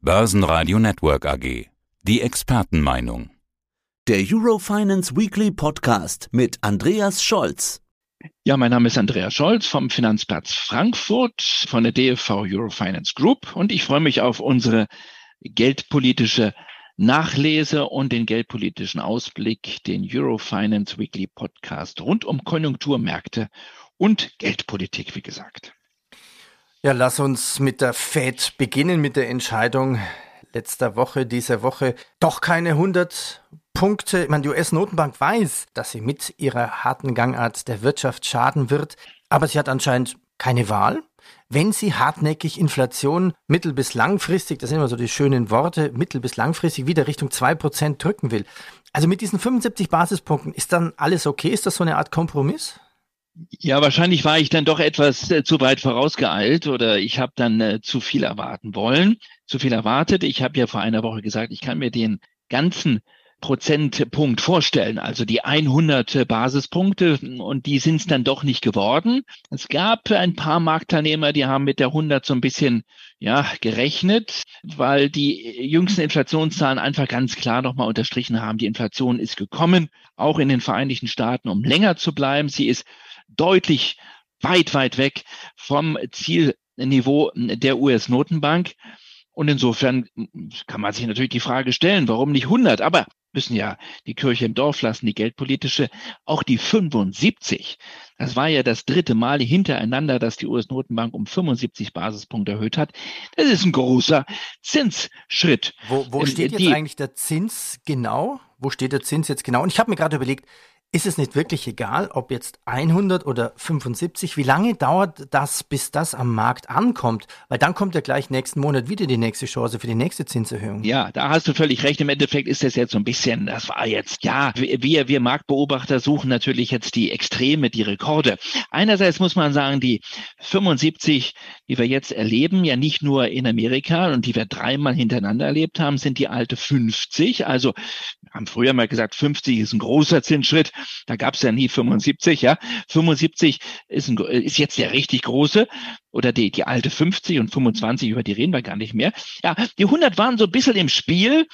Börsenradio Network AG. Die Expertenmeinung. Der Eurofinance Weekly Podcast mit Andreas Scholz. Ja, mein Name ist Andreas Scholz vom Finanzplatz Frankfurt von der DFV Eurofinance Group und ich freue mich auf unsere geldpolitische Nachlese und den geldpolitischen Ausblick, den Eurofinance Weekly Podcast rund um Konjunkturmärkte und Geldpolitik, wie gesagt. Ja, lass uns mit der Fed beginnen, mit der Entscheidung letzter Woche, dieser Woche. Doch keine 100 Punkte. Ich meine, die US-Notenbank weiß, dass sie mit ihrer harten Gangart der Wirtschaft schaden wird, aber sie hat anscheinend keine Wahl. Wenn sie hartnäckig Inflation mittel- bis langfristig, das sind immer so die schönen Worte, mittel- bis langfristig wieder Richtung 2% drücken will. Also mit diesen 75 Basispunkten, ist dann alles okay? Ist das so eine Art Kompromiss? Ja, wahrscheinlich war ich dann doch etwas äh, zu weit vorausgeeilt oder ich habe dann äh, zu viel erwarten wollen, zu viel erwartet. Ich habe ja vor einer Woche gesagt, ich kann mir den ganzen Prozentpunkt vorstellen, also die 100 Basispunkte und die sind es dann doch nicht geworden. Es gab ein paar Marktteilnehmer, die haben mit der 100 so ein bisschen ja gerechnet, weil die jüngsten Inflationszahlen einfach ganz klar nochmal unterstrichen haben, die Inflation ist gekommen, auch in den Vereinigten Staaten, um länger zu bleiben. Sie ist deutlich weit, weit weg vom Zielniveau der US-Notenbank. Und insofern kann man sich natürlich die Frage stellen, warum nicht 100? Aber müssen ja die Kirche im Dorf lassen, die geldpolitische, auch die 75. Das war ja das dritte Mal hintereinander, dass die US-Notenbank um 75 Basispunkte erhöht hat. Das ist ein großer Zinsschritt. Wo, wo steht jetzt die, eigentlich der Zins genau? Wo steht der Zins jetzt genau? Und ich habe mir gerade überlegt, ist es nicht wirklich egal, ob jetzt 100 oder 75? Wie lange dauert das, bis das am Markt ankommt? Weil dann kommt ja gleich nächsten Monat wieder die nächste Chance für die nächste Zinserhöhung. Ja, da hast du völlig recht. Im Endeffekt ist das jetzt so ein bisschen, das war jetzt, ja, wir, wir Marktbeobachter suchen natürlich jetzt die Extreme, die Rekorde. Einerseits muss man sagen, die 75, die wir jetzt erleben, ja nicht nur in Amerika und die wir dreimal hintereinander erlebt haben, sind die alte 50. Also, haben früher mal gesagt, 50 ist ein großer Zinsschritt. Da gab es ja nie 75, ja. 75 ist, ein, ist jetzt der richtig große oder die, die alte 50 und 25, über die reden wir gar nicht mehr. Ja, die 100 waren so ein bisschen im Spiel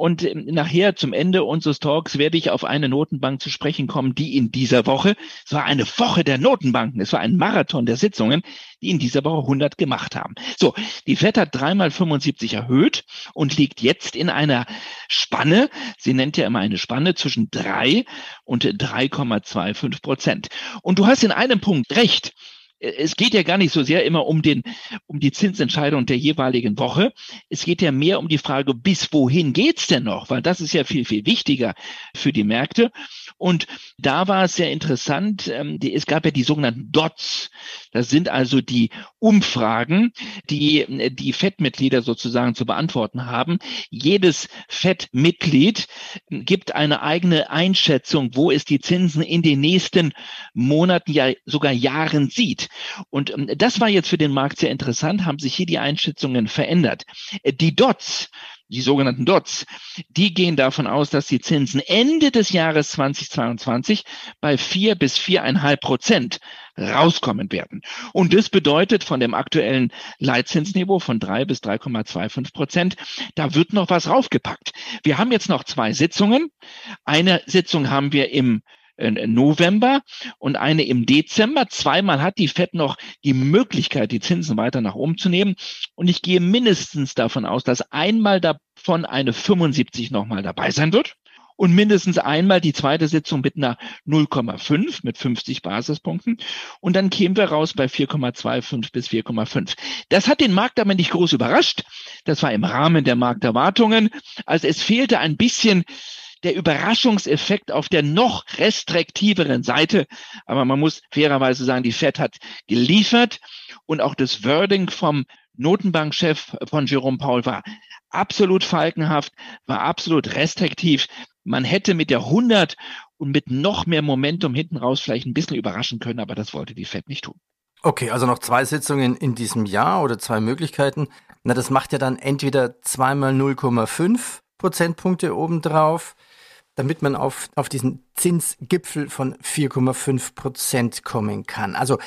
und ähm, nachher zum Ende unseres Talks werde ich auf eine Notenbank zu sprechen kommen, die in dieser Woche, es war eine Woche der Notenbanken, es war ein Marathon der Sitzungen, die in dieser Woche 100 gemacht haben. So, die FED hat dreimal 75 erhöht und liegt jetzt in einer Spanne, sie nennt ja immer eine Spanne zwischen drei und 3,25 Prozent. Und du hast in einem Punkt recht es geht ja gar nicht so sehr immer um den, um die Zinsentscheidung der jeweiligen Woche. Es geht ja mehr um die Frage, bis wohin geht's denn noch? Weil das ist ja viel, viel wichtiger für die Märkte. Und da war es sehr interessant. Ähm, es gab ja die sogenannten Dots. Das sind also die Umfragen, die die FED-Mitglieder sozusagen zu beantworten haben. Jedes FED-Mitglied gibt eine eigene Einschätzung, wo es die Zinsen in den nächsten Monaten, ja sogar Jahren sieht. Und ähm, das war jetzt für den Markt sehr interessant, haben sich hier die Einschätzungen verändert. Äh, die Dots, die sogenannten Dots, die gehen davon aus, dass die Zinsen Ende des Jahres 2022 bei vier bis viereinhalb Prozent rauskommen werden. Und das bedeutet von dem aktuellen Leitzinsniveau von drei bis 3,25 Prozent, da wird noch was raufgepackt. Wir haben jetzt noch zwei Sitzungen. Eine Sitzung haben wir im November und eine im Dezember. Zweimal hat die FED noch die Möglichkeit, die Zinsen weiter nach oben zu nehmen. Und ich gehe mindestens davon aus, dass einmal davon eine 75 nochmal dabei sein wird und mindestens einmal die zweite Sitzung mit einer 0,5 mit 50 Basispunkten und dann kämen wir raus bei 4,25 bis 4,5. Das hat den Markt aber nicht groß überrascht. Das war im Rahmen der Markterwartungen. Also es fehlte ein bisschen der Überraschungseffekt auf der noch restriktiveren Seite. Aber man muss fairerweise sagen, die Fed hat geliefert und auch das Wording vom Notenbankchef von Jerome Paul war absolut falkenhaft, war absolut restriktiv. Man hätte mit der 100 und mit noch mehr Momentum hinten raus vielleicht ein bisschen überraschen können, aber das wollte die Fed nicht tun. Okay, also noch zwei Sitzungen in diesem Jahr oder zwei Möglichkeiten. Na, das macht ja dann entweder zweimal 0,5 Prozentpunkte obendrauf damit man auf, auf diesen Zinsgipfel von 4,5 Prozent kommen kann. Also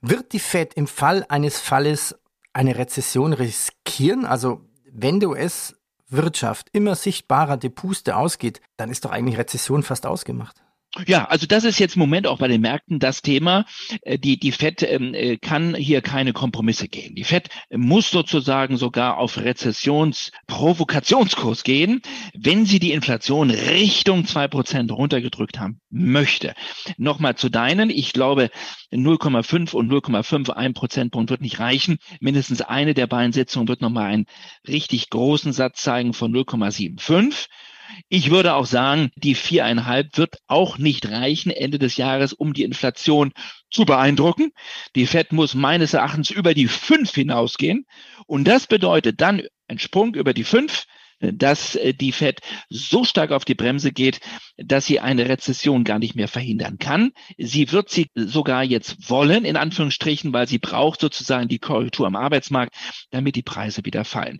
wird die Fed im Fall eines Falles eine Rezession riskieren? Also wenn der US-Wirtschaft immer sichtbarer die Puste ausgeht, dann ist doch eigentlich Rezession fast ausgemacht. Ja, also das ist jetzt im Moment auch bei den Märkten das Thema. Äh, die, die FED ähm, äh, kann hier keine Kompromisse gehen. Die FED muss sozusagen sogar auf Rezessionsprovoktionskurs gehen, wenn sie die Inflation Richtung zwei Prozent runtergedrückt haben möchte. Nochmal zu deinen. Ich glaube, 0,5 und 0,5, ein Prozentpunkt wird nicht reichen. Mindestens eine der beiden Sitzungen wird nochmal einen richtig großen Satz zeigen von 0,75. Ich würde auch sagen, die viereinhalb wird auch nicht reichen Ende des Jahres, um die Inflation zu beeindrucken. Die Fed muss meines Erachtens über die fünf hinausgehen. Und das bedeutet dann ein Sprung über die fünf, dass äh, die Fed so stark auf die Bremse geht, dass sie eine Rezession gar nicht mehr verhindern kann. Sie wird sie sogar jetzt wollen, in Anführungsstrichen, weil sie braucht sozusagen die Korrektur am Arbeitsmarkt, damit die Preise wieder fallen.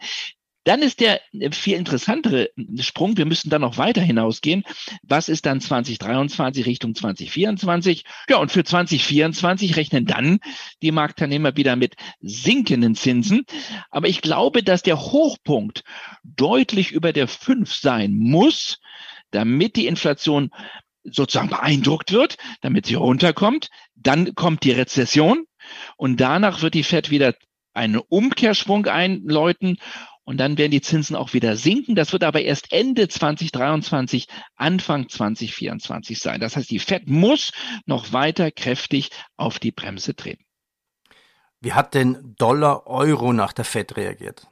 Dann ist der äh, viel interessantere Sprung, wir müssen dann noch weiter hinausgehen. Was ist dann 2023 Richtung 2024? Ja, und für 2024 rechnen dann die Marktteilnehmer wieder mit sinkenden Zinsen. Aber ich glaube, dass der Hochpunkt deutlich über der 5 sein muss, damit die Inflation sozusagen beeindruckt wird, damit sie runterkommt. Dann kommt die Rezession und danach wird die Fed wieder einen Umkehrschwung einläuten und dann werden die Zinsen auch wieder sinken. Das wird aber erst Ende 2023, Anfang 2024 sein. Das heißt, die Fed muss noch weiter kräftig auf die Bremse treten. Wie hat denn Dollar Euro nach der Fed reagiert?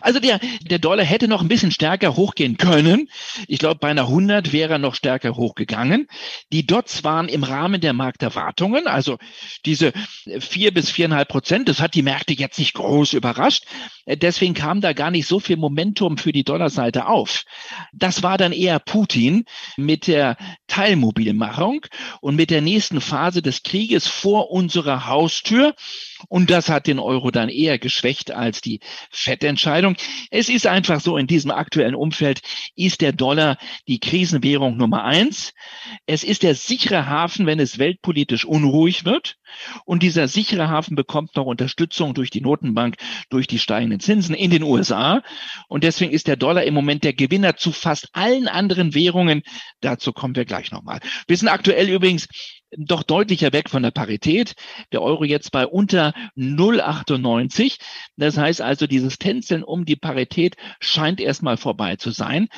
Also der, der Dollar hätte noch ein bisschen stärker hochgehen können. Ich glaube, bei einer 100 wäre er noch stärker hochgegangen. Die Dots waren im Rahmen der Markterwartungen, also diese vier bis viereinhalb Prozent. Das hat die Märkte jetzt nicht groß überrascht. Deswegen kam da gar nicht so viel Momentum für die Dollarseite auf. Das war dann eher Putin mit der Teilmobilmachung und mit der nächsten Phase des Krieges vor unserer Haustür. Und das hat den Euro dann eher geschwächt als die Fettentscheidung. Es ist einfach so, in diesem aktuellen Umfeld ist der Dollar die Krisenwährung Nummer eins. Es ist der sichere Hafen, wenn es weltpolitisch unruhig wird. Und dieser sichere Hafen bekommt noch Unterstützung durch die Notenbank, durch die steigenden Zinsen in den USA. Und deswegen ist der Dollar im Moment der Gewinner zu fast allen anderen Währungen. Dazu kommen wir gleich nochmal. Wir sind aktuell übrigens doch deutlicher weg von der Parität. Der Euro jetzt bei unter 0,98. Das heißt also, dieses Tänzeln um die Parität scheint erstmal vorbei zu sein.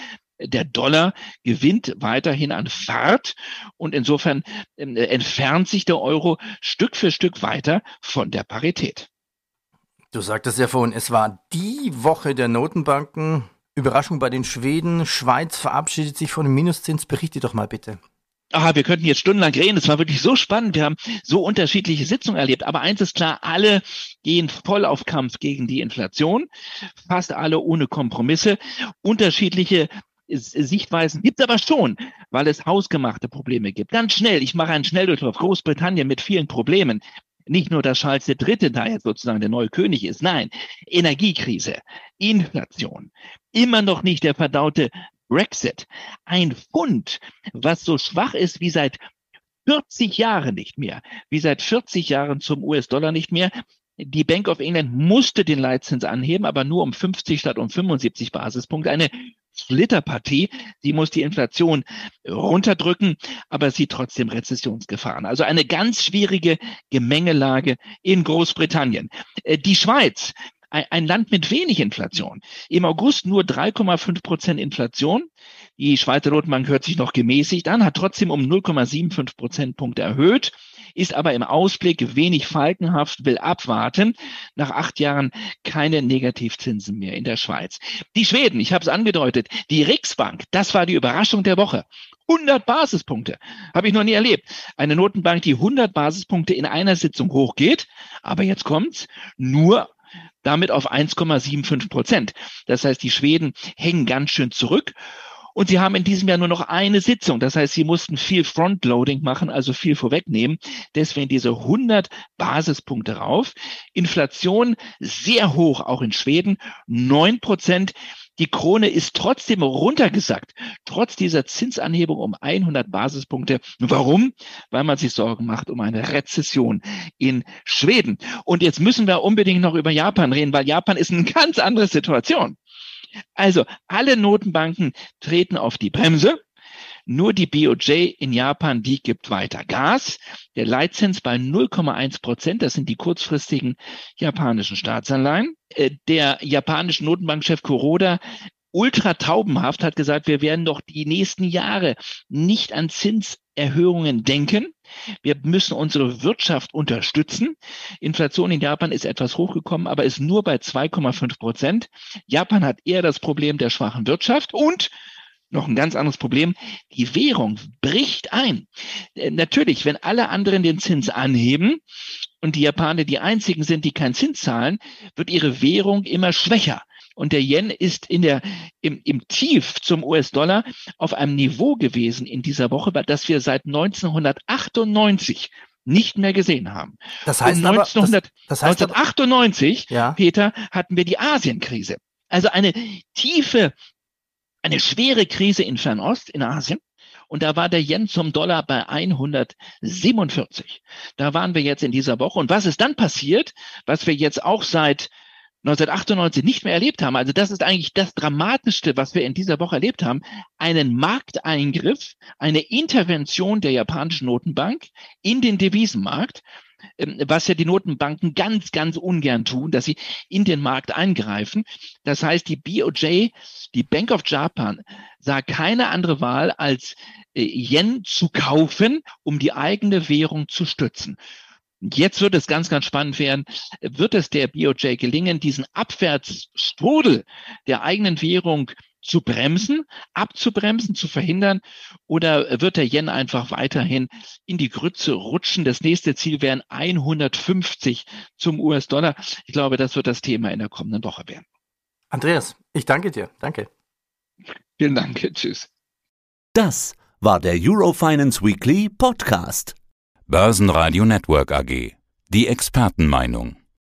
Der Dollar gewinnt weiterhin an Fahrt und insofern ähm, entfernt sich der Euro Stück für Stück weiter von der Parität. Du sagtest ja vorhin, es war die Woche der Notenbanken. Überraschung bei den Schweden. Schweiz verabschiedet sich von dem Minuszins. Berichte doch mal bitte. Ah, wir könnten jetzt stundenlang reden. Es war wirklich so spannend. Wir haben so unterschiedliche Sitzungen erlebt. Aber eins ist klar, alle gehen voll auf Kampf gegen die Inflation. Fast alle ohne Kompromisse. Unterschiedliche Sichtweisen gibt aber schon, weil es hausgemachte Probleme gibt. Ganz schnell, ich mache einen Schnelldurchlauf. Großbritannien mit vielen Problemen. Nicht nur, dass Charles III. da jetzt sozusagen der neue König ist. Nein, Energiekrise, Inflation, immer noch nicht der verdaute Brexit. Ein Pfund, was so schwach ist wie seit 40 Jahren nicht mehr, wie seit 40 Jahren zum US-Dollar nicht mehr. Die Bank of England musste den Leitzins anheben, aber nur um 50 statt um 75 Basispunkte. Eine Flitterpartie. Sie muss die Inflation runterdrücken, aber sieht trotzdem Rezessionsgefahren. Also eine ganz schwierige Gemengelage in Großbritannien. Äh, die Schweiz ein Land mit wenig Inflation. Im August nur 3,5 Prozent Inflation. Die Schweizer Notenbank hört sich noch gemäßigt an, hat trotzdem um 0,75 Prozentpunkte erhöht, ist aber im Ausblick wenig falkenhaft, will abwarten. Nach acht Jahren keine Negativzinsen mehr in der Schweiz. Die Schweden, ich habe es angedeutet, die Riksbank, das war die Überraschung der Woche. 100 Basispunkte. Habe ich noch nie erlebt. Eine Notenbank, die 100 Basispunkte in einer Sitzung hochgeht. Aber jetzt kommt's. Nur damit auf 1,75 Prozent. Das heißt, die Schweden hängen ganz schön zurück. Und sie haben in diesem Jahr nur noch eine Sitzung. Das heißt, sie mussten viel Frontloading machen, also viel vorwegnehmen. Deswegen diese 100 Basispunkte rauf. Inflation sehr hoch, auch in Schweden. 9 Prozent. Die Krone ist trotzdem runtergesackt, trotz dieser Zinsanhebung um 100 Basispunkte. Warum? Weil man sich Sorgen macht um eine Rezession in Schweden. Und jetzt müssen wir unbedingt noch über Japan reden, weil Japan ist eine ganz andere Situation. Also alle Notenbanken treten auf die Bremse. Nur die BOJ in Japan, die gibt weiter Gas. Der Leitzins bei 0,1 Prozent, das sind die kurzfristigen japanischen Staatsanleihen. Äh, der japanische Notenbankchef Kuroda ultra taubenhaft hat gesagt, wir werden doch die nächsten Jahre nicht an Zinserhöhungen denken. Wir müssen unsere Wirtschaft unterstützen. Inflation in Japan ist etwas hochgekommen, aber ist nur bei 2,5 Prozent. Japan hat eher das Problem der schwachen Wirtschaft und noch ein ganz anderes Problem. Die Währung bricht ein. Äh, natürlich, wenn alle anderen den Zins anheben und die Japaner die einzigen sind, die keinen Zins zahlen, wird ihre Währung immer schwächer. Und der Yen ist in der, im, im Tief zum US-Dollar auf einem Niveau gewesen in dieser Woche, das wir seit 1998 nicht mehr gesehen haben. Das heißt, aber, 1900, das, das heißt 1998, aber, ja. Peter, hatten wir die Asienkrise. Also eine tiefe eine schwere Krise in Fernost, in Asien. Und da war der Yen zum Dollar bei 147. Da waren wir jetzt in dieser Woche. Und was ist dann passiert, was wir jetzt auch seit 1998 nicht mehr erlebt haben. Also das ist eigentlich das Dramatischste, was wir in dieser Woche erlebt haben. Einen Markteingriff, eine Intervention der japanischen Notenbank in den Devisenmarkt. Ähm, was ja die Notenbanken ganz, ganz ungern tun, dass sie in den Markt eingreifen. Das heißt, die BOJ, die Bank of Japan, sah keine andere Wahl, als äh, Yen zu kaufen, um die eigene Währung zu stützen. Jetzt wird es ganz, ganz spannend werden. Wird es der BOJ gelingen, diesen Abwärtsstrudel der eigenen Währung zu bremsen, abzubremsen, zu verhindern? Oder wird der Yen einfach weiterhin in die Grütze rutschen? Das nächste Ziel wären 150 zum US-Dollar. Ich glaube, das wird das Thema in der kommenden Woche werden. Andreas, ich danke dir. Danke. Vielen Dank. Tschüss. Das war der Eurofinance Weekly Podcast. Börsenradio Network AG. Die Expertenmeinung.